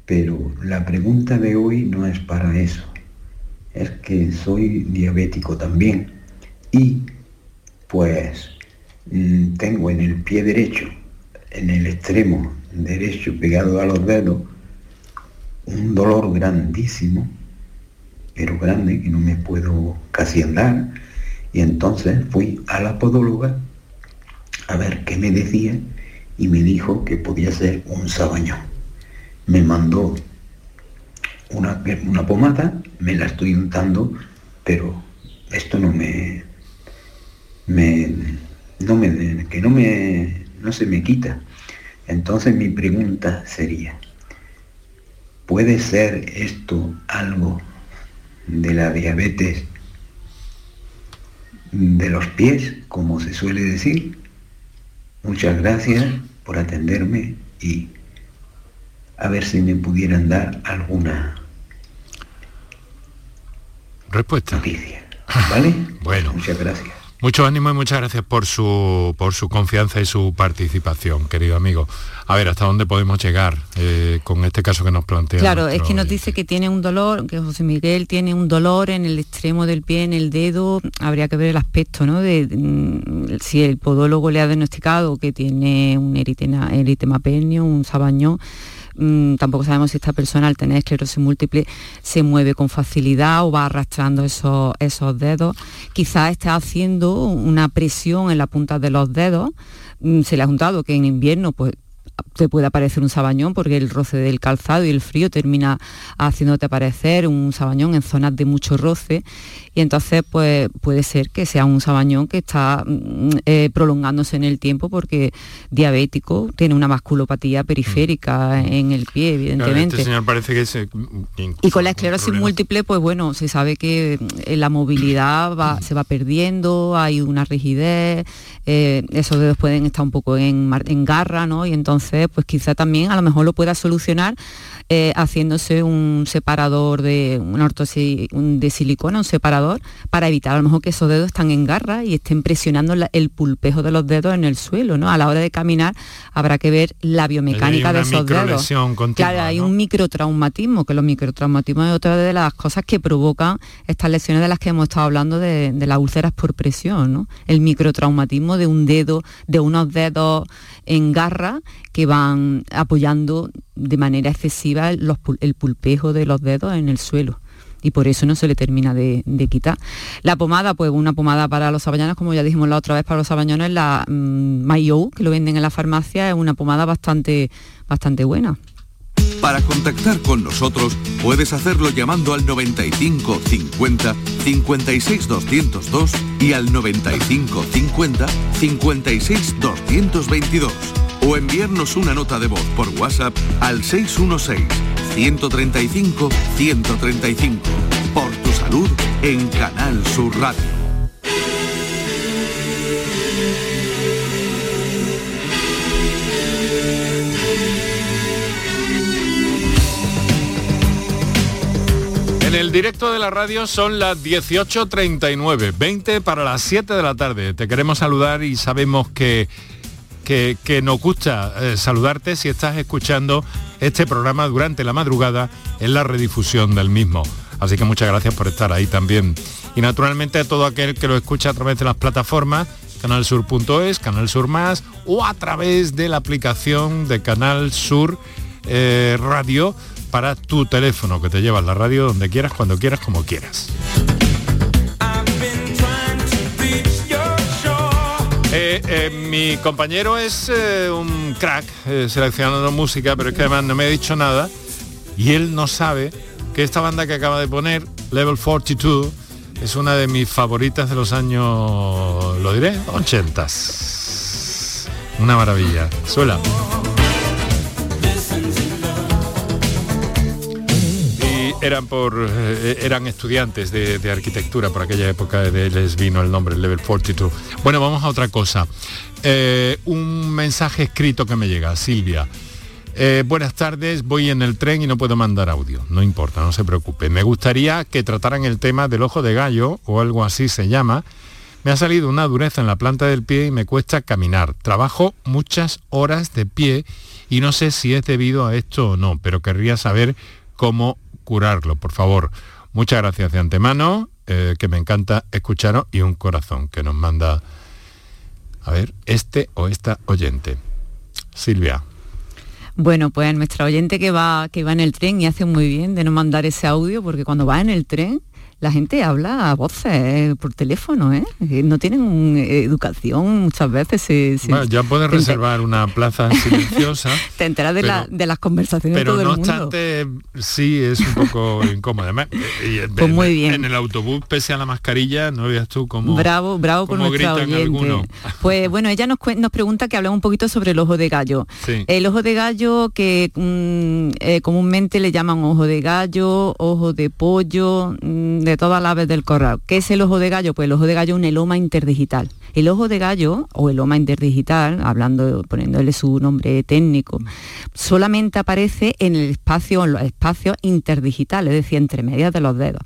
pero la pregunta de hoy no es para eso. Es que soy diabético también y pues mm, tengo en el pie derecho, en el extremo derecho pegado a los dedos, un dolor grandísimo, pero grande, que no me puedo casi andar. Y entonces fui a la podóloga a ver qué me decía y me dijo que podía ser un sabañón. Me mandó una, una pomada, me la estoy untando, pero esto no me, me, no me, que no me, no se me quita. Entonces mi pregunta sería, ¿puede ser esto algo de la diabetes de los pies, como se suele decir? Muchas gracias por atenderme y a ver si me pudieran dar alguna
Respuesta.
noticia. ¿Vale?
Bueno.
Muchas gracias.
Mucho ánimo y muchas gracias por su, por su confianza y su participación, querido amigo. A ver, ¿hasta dónde podemos llegar eh, con este caso que nos plantea?
Claro, es que nos
oyente?
dice que tiene un dolor, que José Miguel tiene un dolor en el extremo del pie, en el dedo. Habría que ver el aspecto, ¿no? De, mm, si el podólogo le ha diagnosticado que tiene un eritema, eritema pernio, un sabañón. Mm, tampoco sabemos si esta persona al tener esclerosis múltiple se mueve con facilidad o va arrastrando esos, esos dedos. Quizás está haciendo una presión en la punta de los dedos. Mm, se le ha juntado que en invierno pues te puede aparecer un sabañón porque el roce del calzado y el frío termina haciéndote aparecer un sabañón en zonas de mucho roce. Y entonces pues puede ser que sea un sabañón que está mm, eh, prolongándose en el tiempo porque diabético tiene una vasculopatía periférica en el pie evidentemente
Este señor parece que se...
y con la esclerosis múltiple, pues bueno, se sabe que eh, la movilidad va- se va perdiendo, hay una rigidez, eh, esos dedos pueden estar un poco en, en garra, ¿no? Y entonces, Pues quizá también a lo mejor lo pueda solucionar eh, haciéndose un separador de una ortosis de silicona, un separador, para evitar a lo mejor que esos dedos están en garra y estén presionando el pulpejo de los dedos en el suelo, ¿no? A la hora de caminar habrá que ver la biomecánica de esos dedos. claro, hay un microtraumatismo, que los microtraumatismos es otra de las cosas que provocan estas lesiones de las que hemos estado hablando de, las úlceras por presión, ¿no? El microtraumatismo de un dedo, de unos dedos en garra que van apoyando de manera excesiva el pulpejo de los dedos en el suelo y por eso no se le termina de, quitar. La pomada, pues una pomada para los sabañones, como ya dijimos la otra vez para los sabañones, la um, que lo venden en la farmacia, es una pomada bastante, bastante buena.
Para contactar con nosotros puedes hacerlo llamando al 95 50 56 202 y al 95 50 56 222 o enviarnos una nota de voz por WhatsApp al 616-135-135. Por tu salud en Canal Sur Radio.
En el directo de la radio son las 18.39, 20 para las 7 de la tarde. Te queremos saludar y sabemos que que, nos gusta eh, saludarte si estás escuchando este programa durante la madrugada en la redifusión del mismo. Así que muchas gracias por estar ahí también. Y naturalmente a todo aquel que lo escucha a través de las plataformas, canalsur.es, Canal Sur Más, o a través de la aplicación de Canal Sur eh, Radio para tu teléfono, que te llevas la radio donde quieras, cuando quieras, como quieras. Eh, eh, mi compañero es eh, un crack seleccionando música, pero es que además no me ha dicho nada y él no sabe que esta banda que acaba de poner, Level 42, es una de mis favoritas de los años, lo diré, 80. Una maravilla. Suela. Eran por eh, eran estudiantes de, arquitectura por aquella época de les vino el nombre Level 42. Bueno, vamos a otra cosa. Eh, un mensaje escrito que me llega, Silvia. Eh, buenas tardes, voy en el tren y no puedo mandar audio. No importa, no se preocupe. Me gustaría que trataran el tema del ojo de gallo o algo así se llama. Me ha salido una dureza en la planta del pie y me cuesta caminar. Trabajo muchas horas de pie y no sé si es debido a esto o no, pero querría saber cómo curarlo, por favor. Muchas gracias de antemano, eh, que me encanta escucharos y un corazón que nos manda, a ver, este o esta oyente. Silvia.
Bueno, pues nuestra oyente que va, que va en el tren y hace muy bien de no mandar ese audio, porque cuando va en el tren la gente habla a voces eh, por teléfono, ¿eh? ¿eh? No tienen educación muchas veces.
bueno, ya puedes reservar una plaza silenciosa.
te enteras de, de las conversaciones
pero
de
todo el mundo. no obstante, sí es un poco incómodo. Además,
pues muy bien.
En el autobús, pese a la mascarilla, no veas tú cómo
Bravo, bravo por nuestra oyente. Pues bueno, ella nos, nos pregunta que hablemos un poquito sobre el ojo de gallo. El ojo de gallo que mm, comúnmente le llaman ojo de gallo, ojo de pollo, mm, de todas las aves del corral. ¿Qué es el ojo de gallo? Pues el ojo de gallo es un eloma interdigital. El ojo de gallo o eloma interdigital, hablando, poniéndole su nombre técnico, solamente aparece en el espacio, en los espacios interdigitales, es decir, entre medias de los dedos.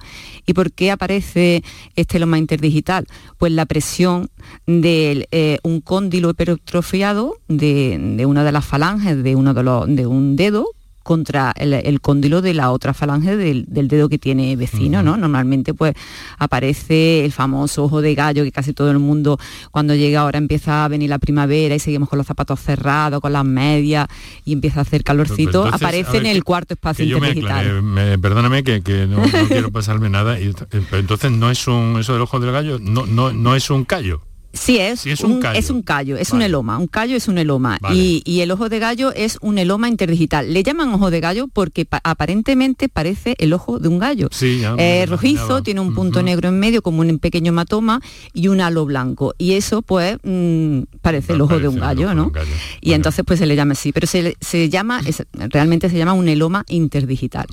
¿Y por qué aparece este eloma interdigital? Pues la presión de eh, un cóndilo hipertrofiado de, de, una de las falanges de uno de un dedo contra el, cóndilo de la otra falange del, dedo que tiene vecino, ¿no? Normalmente pues aparece el famoso ojo de gallo que casi todo el mundo cuando llega ahora empieza a venir la primavera y seguimos con los zapatos cerrados, con las medias y empieza a hacer calorcito, aparece en el cuarto espacio interdigital.
perdóname que, no, quiero pasarme nada, y, eh, pero entonces no es un, eso del ojo del gallo, no, no, no es un callo.
Sí, es, es, un, callo. es un callo, es un eloma. Un callo es un eloma. Y, el ojo de gallo es un eloma interdigital. Le llaman ojo de gallo porque aparentemente parece el ojo de un gallo.
Sí,
eh, rojizo, tiene un punto negro en medio como un pequeño hematoma y un halo blanco. Y eso pues mm, parece el ojo de un gallo, ¿no? Y entonces pues se le llama así. Pero se, llama, realmente se llama un eloma interdigital.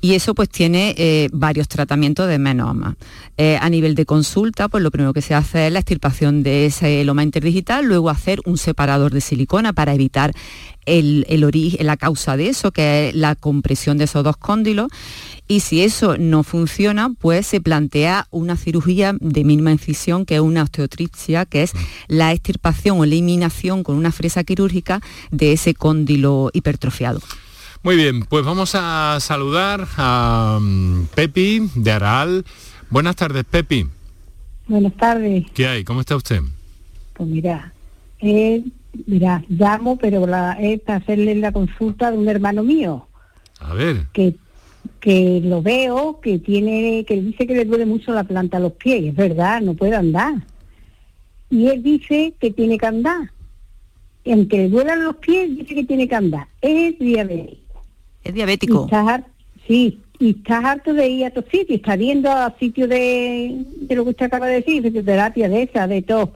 Y eso pues tiene eh, varios tratamientos de menoma. Eh, a nivel de consulta, pues lo primero que se hace es la extirpación de ese loma interdigital, luego hacer un separador de silicona para evitar el, el origen, la causa de eso, que es la compresión de esos dos cóndilos. Y si eso no funciona, pues se plantea una cirugía de mínima incisión, que es una osteotripsia, que es la extirpación o eliminación con una fresa quirúrgica de ese cóndilo hipertrofiado.
Muy bien, pues vamos a saludar a mm, Pepi de Aral. Buenas tardes, Pepi.
Buenas tardes.
¿Qué hay? ¿Cómo está usted?
Pues mira, eh, mira, llamo, pero la, es para hacerle la consulta de un hermano mío,
A ver.
que, que lo veo, que tiene, que dice que le duele mucho la planta a los pies, es verdad, no puede andar. Y él dice que tiene que andar. Y aunque le duelan los pies, dice que tiene que andar. Es diabético.
Es diabético.
Har- sí, y estás harto de ir a otros sitios, está viendo a sitios de, de lo que usted acaba de decir, fisioterapia, de esa, de todo.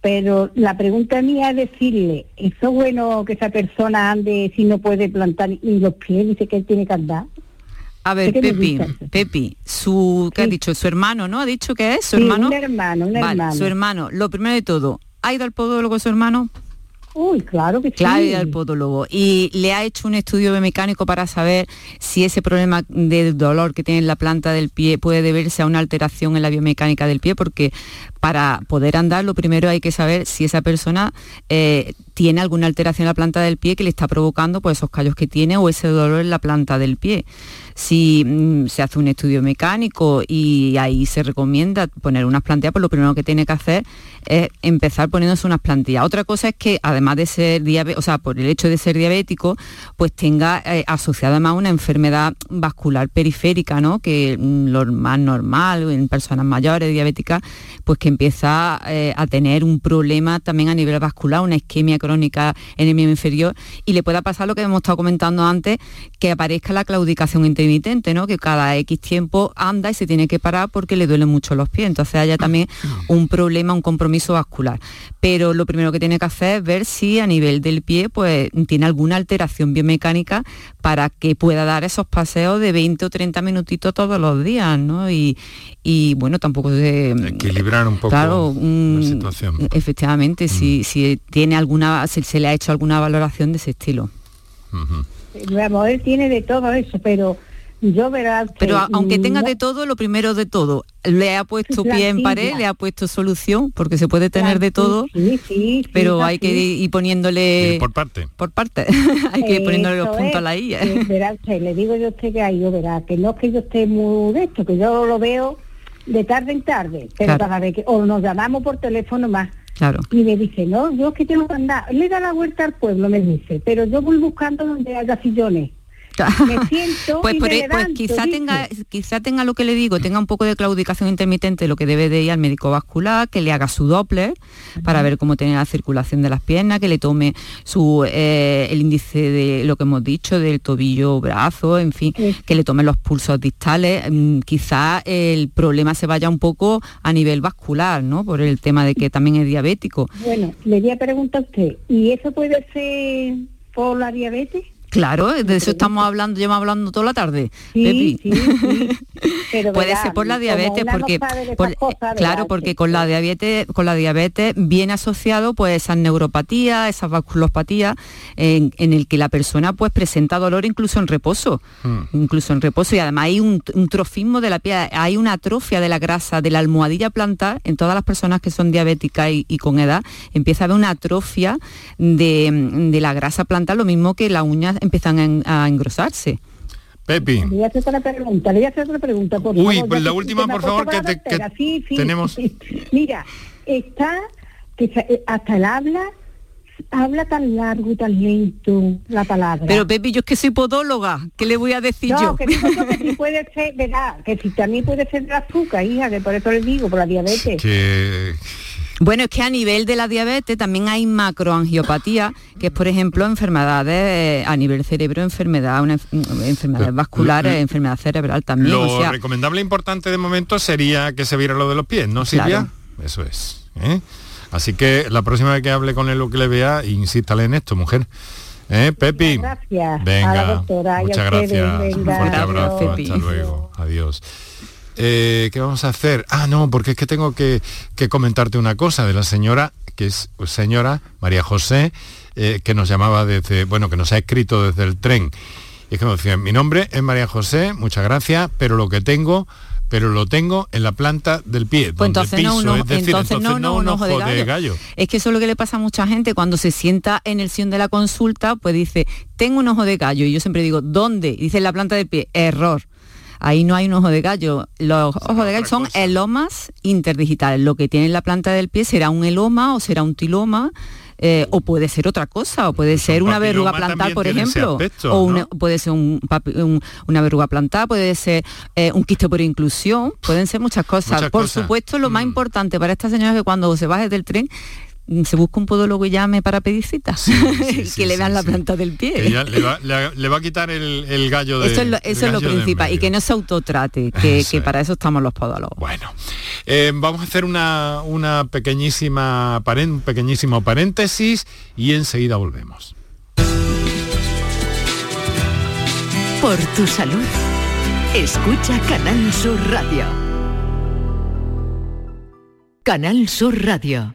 Pero la pregunta mía es decirle, ¿eso es bueno que esa persona ande si no puede plantar ni los pies? Dice que él tiene que andar.
A ver,
¿Qué me
Pepi? Pepi, su, ¿qué ha dicho? Su hermano, ¿no? ¿Ha dicho que es su
Sí,
hermano?
un hermano, un
Vale,
hermano.
su hermano. Lo primero de todo, ¿ha ido al podólogo su hermano?
Uy, claro que sí.
Claro, ha ido al podólogo. Y le ha hecho un estudio biomecánico para saber si ese problema de dolor que tiene en la planta del pie puede deberse a una alteración en la biomecánica del pie, porque para poder andar lo primero hay que saber si esa persona eh, tiene alguna alteración en la planta del pie que le está provocando pues, esos callos que tiene o ese dolor en la planta del pie. Si mm, se hace un estudio mecánico y ahí se recomienda poner unas plantillas, pues lo primero que tiene que hacer es empezar poniéndose unas plantillas. Otra cosa es que además de ser diabético, o sea, por el hecho de ser diabético, pues tenga eh, asociada más una enfermedad vascular periférica, ¿no? Que mm, lo más normal en personas mayores diabéticas, pues que empieza eh, a tener un problema también a nivel vascular, una isquemia crónica en el miembro inferior y le pueda pasar lo que hemos estado comentando antes, que aparezca la claudicación intermitente, ¿no? Que cada X tiempo anda y se tiene que parar porque le duelen mucho los pies. Entonces haya también un problema, un compromiso vascular. Pero lo primero que tiene que hacer es ver si a nivel del pie pues tiene alguna alteración biomecánica para que pueda dar esos paseos de 20 o 30 minutitos todos los días, ¿no? Y, y, bueno, tampoco se
Equilibrar un poco
claro,
la situación. Mm.
efectivamente, si, si tiene alguna, si se le ha hecho alguna valoración de ese estilo.
Vamos, él tiene de todo eso, pero yo verás que...
Pero aunque tenga
no-
de todo, lo primero de todo, le ha puesto pie en pared, le ha puesto solución, porque se puede tener de todo,
Sí, sí, sí,
pero hay que ir poniéndole...
por parte.
Por parte. hay que ir poniéndole los
Eso
puntos
es,
a la I.
que verá usted, le digo yo a usted que hay, yo verá, que no es que yo esté muy de esto, que yo lo veo de tarde en tarde, pero
Claro.
cada vez que, o nos llamamos por teléfono más.
Claro.
Y me dice, no, yo es que tengo que andar, le da la vuelta al pueblo, me dice, pero yo voy buscando donde haya sillones. Me siento
Pues,
y
por
me
ahí- pues quizá tenga, quizá tenga lo que le digo, tenga un poco de claudicación intermitente, lo que debe de ir al médico vascular, que le haga su Doppler para ver cómo tiene la circulación de las piernas, que le tome su eh, el índice de lo que hemos dicho, del tobillo, brazo, en fin, que le tome los pulsos distales. Mm, Quizá el problema se vaya un poco a nivel vascular, ¿no? Por el tema de que también es diabético.
Bueno, le voy a preguntar a usted, ¿y eso puede ser por la diabetes?
Claro, de eso estamos hablando, llevamos hablando toda la tarde.
Sí,
Pepi.
sí, sí. Pero
Puede ser por la diabetes,
no
porque por-
cosas,
claro, porque con la diabetes, con la diabetes viene asociado pues esas neuropatías, esas vasculopatías, en, en el que la persona pues presenta dolor incluso en reposo, incluso en reposo y además hay un, un trofismo de la piel, hay una atrofia de la grasa de la almohadilla plantar en todas las personas que son diabéticas y, y con edad empieza a haber una atrofia de, de la grasa plantar, lo mismo que las uñas empiezan a, en- a engrosarse.
Pepi.
Le voy a hacer otra pregunta, le voy a hacer otra pregunta. Por
Uy,
favor,
pues la última, por favor, que te-
la cartera.
que
Sí, sí,
tenemos-
sí. Mira, está, que eh, hasta el habla, habla tan largo y tan lento la palabra.
Pero Pepi, yo es que soy podóloga, ¿qué le voy a decir
no,
yo?
que que sí puede ser, ¿verdad? Que si también puede ser de azúcar, hija, que por eso le digo, por la diabetes.
Que
Bueno, es que a nivel de la diabetes también hay macroangiopatía, que es por ejemplo enfermedades eh, a nivel cerebro, enfermedad, una enf- enfermedades vasculares, enfermedad cerebral también.
lo
o sea,
recomendable e importante de momento sería que se viera lo de los pies, ¿no, Silvia? Eso es. ¿eh? Así que la próxima vez que hable con él o que le vea, insístale en esto, mujer. ¿Eh, Pepi?
Gracias
Venga,
a la doctora y a
muchas
ustedes,
gracias. Un fuerte abrazo.
Pepi.
Hasta luego. Adiós. Eh, ¿Qué vamos a hacer? Ah, no, porque es que tengo que, que comentarte una cosa de la señora, que es señora María José, eh, que nos llamaba desde, bueno, que nos ha escrito desde el tren. Y es que nos decía, mi nombre es María José, muchas gracias, pero lo que tengo pero lo tengo en la planta del pie.
Pues
donde
entonces,
piso,
no, uno-
es decir,
entonces no, no, un ojo de gallo. Es que eso es lo que le pasa a mucha gente cuando se sienta en el sillón de la consulta, pues dice, tengo un ojo de gallo. Y yo siempre digo, ¿dónde? Y dice en la planta del pie, error. Ahí no hay un ojo de gallo. Los ojos de gallo son elomas interdigitales. Lo que tiene en la planta del pie será un eloma o será un tiloma. eh, o puede ser otra cosa, o puede ser una verruga plantar, por ejemplo,
aspecto,
o puede ser un papi- un- una verruga plantar, puede ser eh, un quiste por inclusión, pueden ser muchas cosas.
Muchas
por
cosas.
supuesto, lo más importante para esta señora es que cuando se baje del tren mm, se busca un podólogo y llame para pedir citas, que le vean la planta del pie.
Ya le, va, le- le va a quitar el, el gallo de
eso es lo, eso es lo principal y que no se autotrate, que,
Eso
que para eso estamos los podólogos.
Bueno, Eh, vamos a hacer una, una pequeñísima paren- un pequeñísimo paréntesis y enseguida volvemos.
Por tu salud. Escucha Canal Sur Radio. Canal Sur Radio.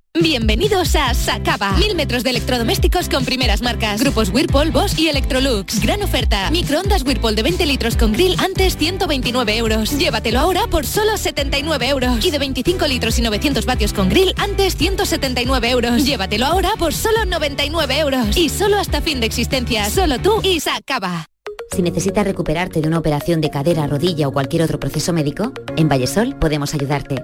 Bienvenidos a Sacaba. Mil metros de electrodomésticos con primeras marcas. Grupos Whirlpool, Bosch y Electrolux. Gran oferta. Microondas Whirlpool de 20 litros con grill antes 129 euros. Llévatelo ahora por solo 79 euros. Y de 25 litros y 900 vatios con grill antes 179 euros. Llévatelo ahora por solo 99 euros. Y solo hasta fin de existencia. Solo tú y Sacaba.
Si necesitas recuperarte de una operación de cadera, rodilla o cualquier otro proceso médico, en Vallesol podemos ayudarte.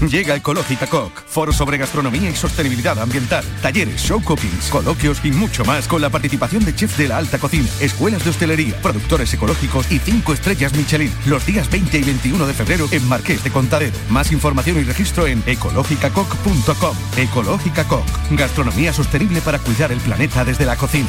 Llega Ecológica Coc, foro sobre gastronomía y sostenibilidad ambiental, talleres, show cookings, coloquios y mucho más con la participación de chefs de la alta cocina, escuelas de hostelería, productores ecológicos y 5 estrellas Michelin, los días 20 y 21 de febrero en Marqués de Contadero. Más información y registro en ecológicacoc.com. Ecológica Coc, gastronomía sostenible para cuidar el planeta desde la cocina.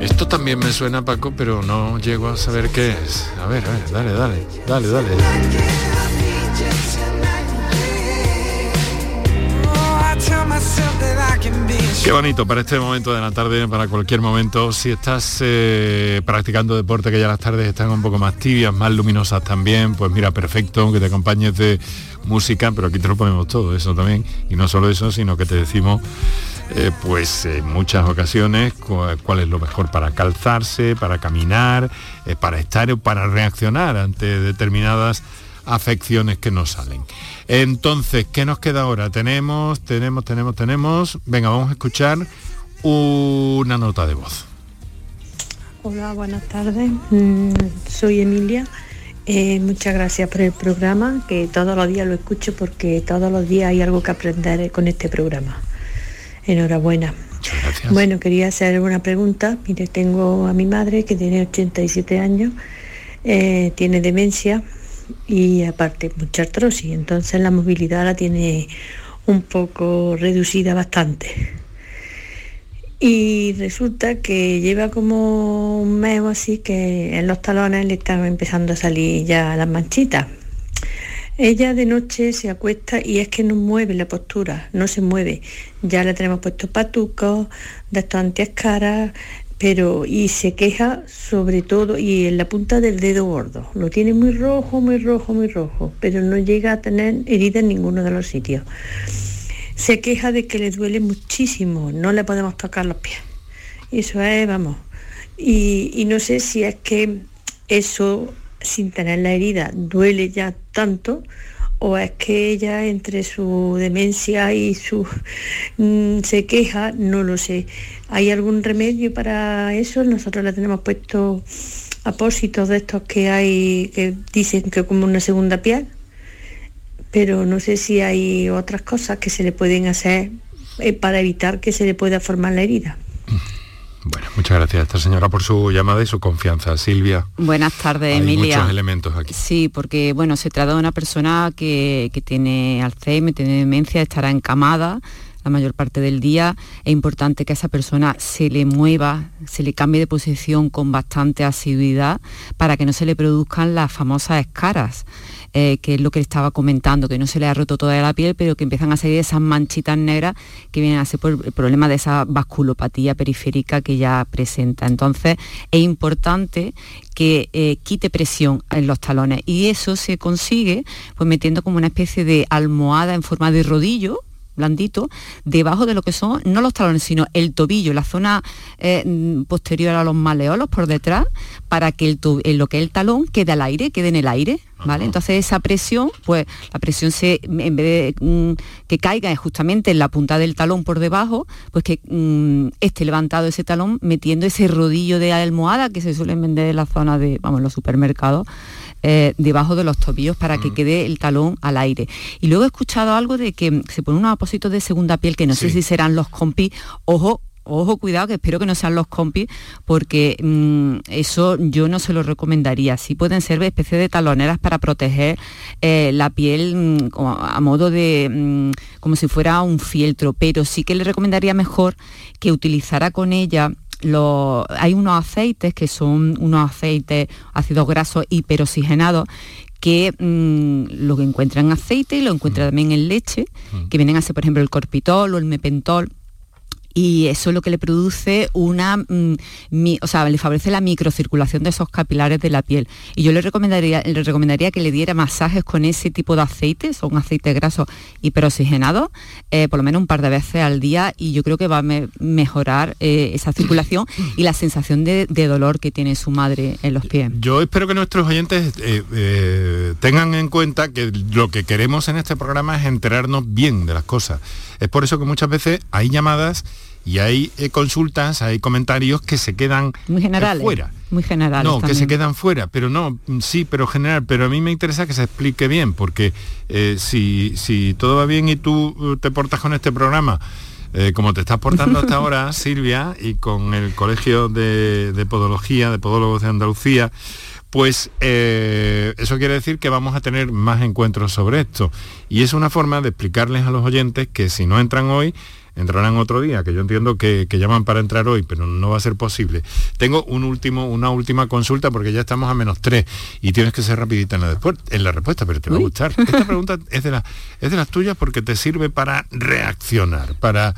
Esto también me suena Paco, pero no llego a saber qué es. A ver, a ver, dale, dale, dale, dale. Qué bonito para este momento de la tarde, para cualquier momento. Si estás eh, practicando deporte, que ya las tardes están un poco más tibias, más luminosas también, pues mira, perfecto, que te acompañes de música, pero aquí te lo ponemos todo eso también. Y no solo eso, sino que te decimos, eh, pues en muchas ocasiones, cu- cuál es lo mejor para calzarse, para caminar, eh, para estar o para reaccionar ante determinadas afecciones que nos salen. Entonces, ¿qué nos queda ahora? Tenemos, tenemos, tenemos, tenemos. Venga, vamos a escuchar una nota de voz.
Hola, buenas tardes. Mm, soy Emilia. Eh, muchas gracias por el programa, que todos los días lo escucho porque todos los días hay algo que aprender con este programa. Enhorabuena. Bueno, quería hacer una pregunta. Mire, tengo a mi madre que tiene 87 años, eh, tiene demencia y aparte mucha artrosis, entonces la movilidad la tiene un poco reducida bastante. Y resulta que lleva como un mes o así que en los talones le están empezando a salir ya las manchitas. Ella de noche se acuesta y es que no mueve la postura, no se mueve. Ya le tenemos puesto patucos, de estos antiescaras, pero y se queja sobre todo y en la punta del dedo gordo. Lo tiene muy rojo, muy rojo, muy rojo, pero no llega a tener herida en ninguno de los sitios. Se queja de que le duele muchísimo, no le podemos tocar los pies. Eso es, vamos. Y no sé si es que eso, sin tener la herida, duele ya tanto o es que ella entre su demencia y su mm, se queja, no lo sé. ¿Hay algún remedio para eso? Nosotros le tenemos puesto apósitos de estos que hay que dicen que como una segunda piel, pero no sé si hay otras cosas que se le pueden hacer eh, para evitar que se le pueda formar la herida.
Bueno, muchas gracias a esta señora por su llamada y su confianza. Silvia.
Buenas tardes,
Hay
Emilia.
muchos elementos aquí.
Sí, porque bueno, se trata de una persona que, que tiene Alzheimer, tiene demencia, estará encamada la mayor parte del día. Es importante que a esa persona se le mueva, se le cambie de posición con bastante asiduidad para que no se le produzcan las famosas escaras. Eh, que es lo que estaba comentando, que no se le ha roto toda la piel, pero que empiezan a salir esas manchitas negras que vienen a ser por el problema de esa vasculopatía periférica que ya presenta. Entonces es importante que eh, quite presión en los talones y eso se consigue pues metiendo como una especie de almohada en forma de rodillo blandito, debajo de lo que son, no los talones, sino el tobillo, la zona eh, posterior a los maleolos por detrás, para que el to- en lo que es el talón quede al aire, quede en el aire, ¿vale? Entonces esa presión, pues la presión se, en vez de mm, que caiga justamente en la punta del talón por debajo, pues que mm, esté levantado ese talón metiendo ese rodillo de almohada que se suelen vender en la zona de, vamos, los supermercados, eh, debajo de los tobillos para que quede el talón al aire. Y luego he escuchado algo de que se pone unos apósitos de segunda piel que no sé si serán los compis, ojo. Ojo, cuidado, que espero que no sean los compis, porque mm, eso yo no se lo recomendaría. Sí pueden ser especies de taloneras para proteger eh, la piel mm, a modo de, mm, como si fuera un fieltro, pero sí que le recomendaría mejor que utilizara con ella lo- hay unos aceites que son unos aceites ácidos grasos hiperoxigenados que mm, lo que encuentra en aceite y lo encuentra también en leche, que vienen a ser, por ejemplo, el corpitol o el mepentol. Y eso es lo que le produce una, mm, o sea, le favorece la microcirculación de esos capilares de la piel. Y yo le recomendaría, le recomendaría que le diera masajes con ese tipo de aceites, son aceites grasos hiperoxigenados, eh, por lo menos un par de veces al día, y yo creo que va a me- mejorar eh, esa circulación y la sensación de, de dolor que tiene su madre en los pies.
Yo espero que nuestros oyentes eh, eh, tengan en cuenta que lo que queremos en este programa es enterarnos bien de las cosas. Es por eso que muchas veces hay llamadas y hay eh, consultas, hay comentarios que se quedan
Muy generales.
fuera.
Muy generales.
No, que se quedan fuera, pero no, mm, sí, pero general, pero a mí me interesa que se explique bien, porque eh, si, si todo va bien y tú eh, te portas con este programa, eh, como te estás portando hasta ahora, Silvia, y con el Colegio de, de Podología, de Podólogos de Andalucía, pues eh, eso quiere decir que vamos a tener más encuentros sobre esto. Y es una forma de explicarles a los oyentes que si no entran hoy, entrarán otro día, que yo entiendo que, que llaman para entrar hoy, pero no va a ser posible. Tengo un último, una última consulta porque ya estamos a menos tres y tienes que ser rapidita en la, después, en la respuesta, pero te va a gustar. Esta pregunta es de, la- es de las tuyas porque te sirve para reaccionar, para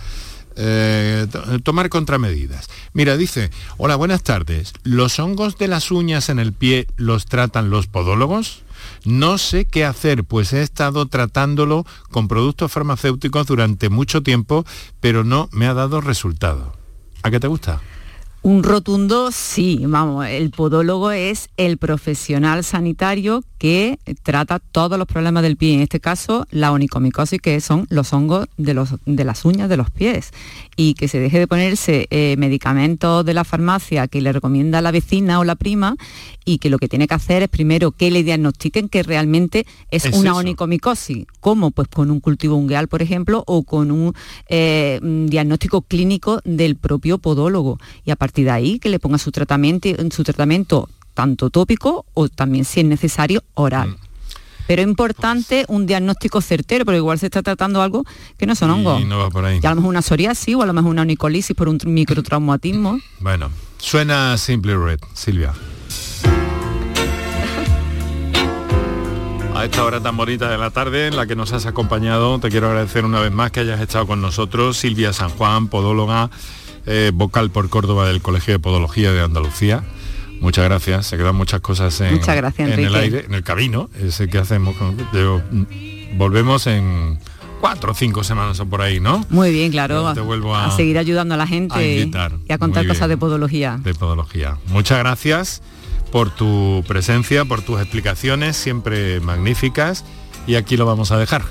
eh, to- tomar contramedidas. Mira, dice, hola, buenas tardes. ¿Los hongos de las uñas en el pie los tratan los podólogos? No sé qué hacer, pues he estado tratándolo con productos farmacéuticos durante mucho tiempo, pero no me ha dado resultado. ¿A qué te gusta?
Un rotundo sí, vamos, el podólogo es el profesional sanitario que trata todos los problemas del pie, en este caso la onicomicosis, que son los hongos de, los, de las uñas de los pies, y que se deje de ponerse eh, medicamentos de la farmacia que le recomienda la vecina o la prima, y que lo que tiene que hacer es primero que le diagnostiquen que realmente es,
Es
una
eso.
onicomicosis, como pues con un cultivo ungueal, por ejemplo, o con un eh, diagnóstico clínico del propio podólogo. Y a partir de ahí que le ponga su tratamiento, su tratamiento tanto tópico o también, si es necesario, oral. Pero es importante un diagnóstico certero, porque igual se está tratando algo que no son hongos.
Y no va por ahí.
Y a lo mejor una psoriasis o a lo mejor una onicolisis por un tr- microtraumatismo.
Bueno, suena Simple Red, Silvia. A esta hora tan bonita de la tarde en la que nos has acompañado, te quiero agradecer una vez más que hayas estado con nosotros, Silvia San Juan, podóloga, eh, vocal por Córdoba del Colegio de Podología de Andalucía. Muchas gracias, se quedan muchas cosas en,
Muchas gracias,
en el aire, en el camino, ese que hacemos. digo, volvemos en cuatro o cinco semanas o por ahí, ¿no?
Muy bien, claro.
Te vuelvo a-
seguir ayudando a la gente
a invitar.
y a contar cosas de podología.
de podología. Muchas gracias por tu presencia, por tus explicaciones, siempre magníficas, y aquí lo vamos a dejar.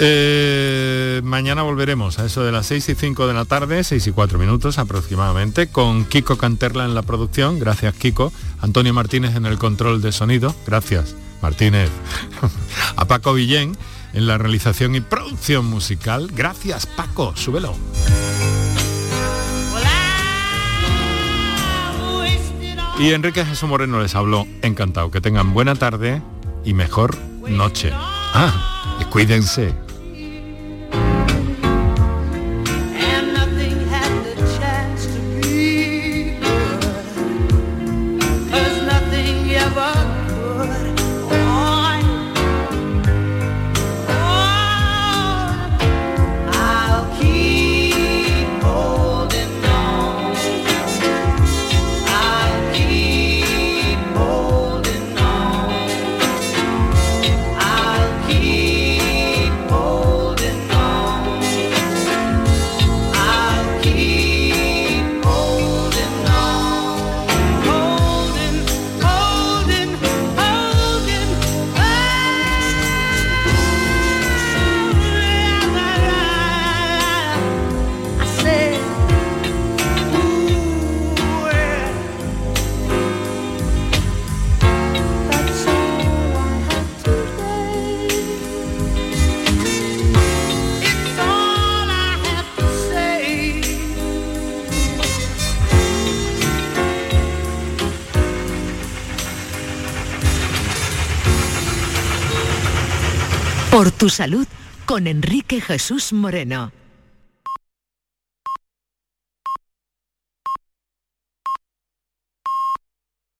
Eh, mañana volveremos a eso de las 6 y 5 de la tarde, 6 y 4 minutos aproximadamente, con Kiko Canterla en la producción, gracias Kiko, Antonio Martínez en el control de sonido, gracias Martínez, a Paco Villén en la realización y producción musical, gracias Paco, súbelo. Y Enrique Jesús Moreno les habló, encantado, que tengan buena tarde y mejor noche. Ah, y cuídense.
Salud con Enrique Jesús Moreno.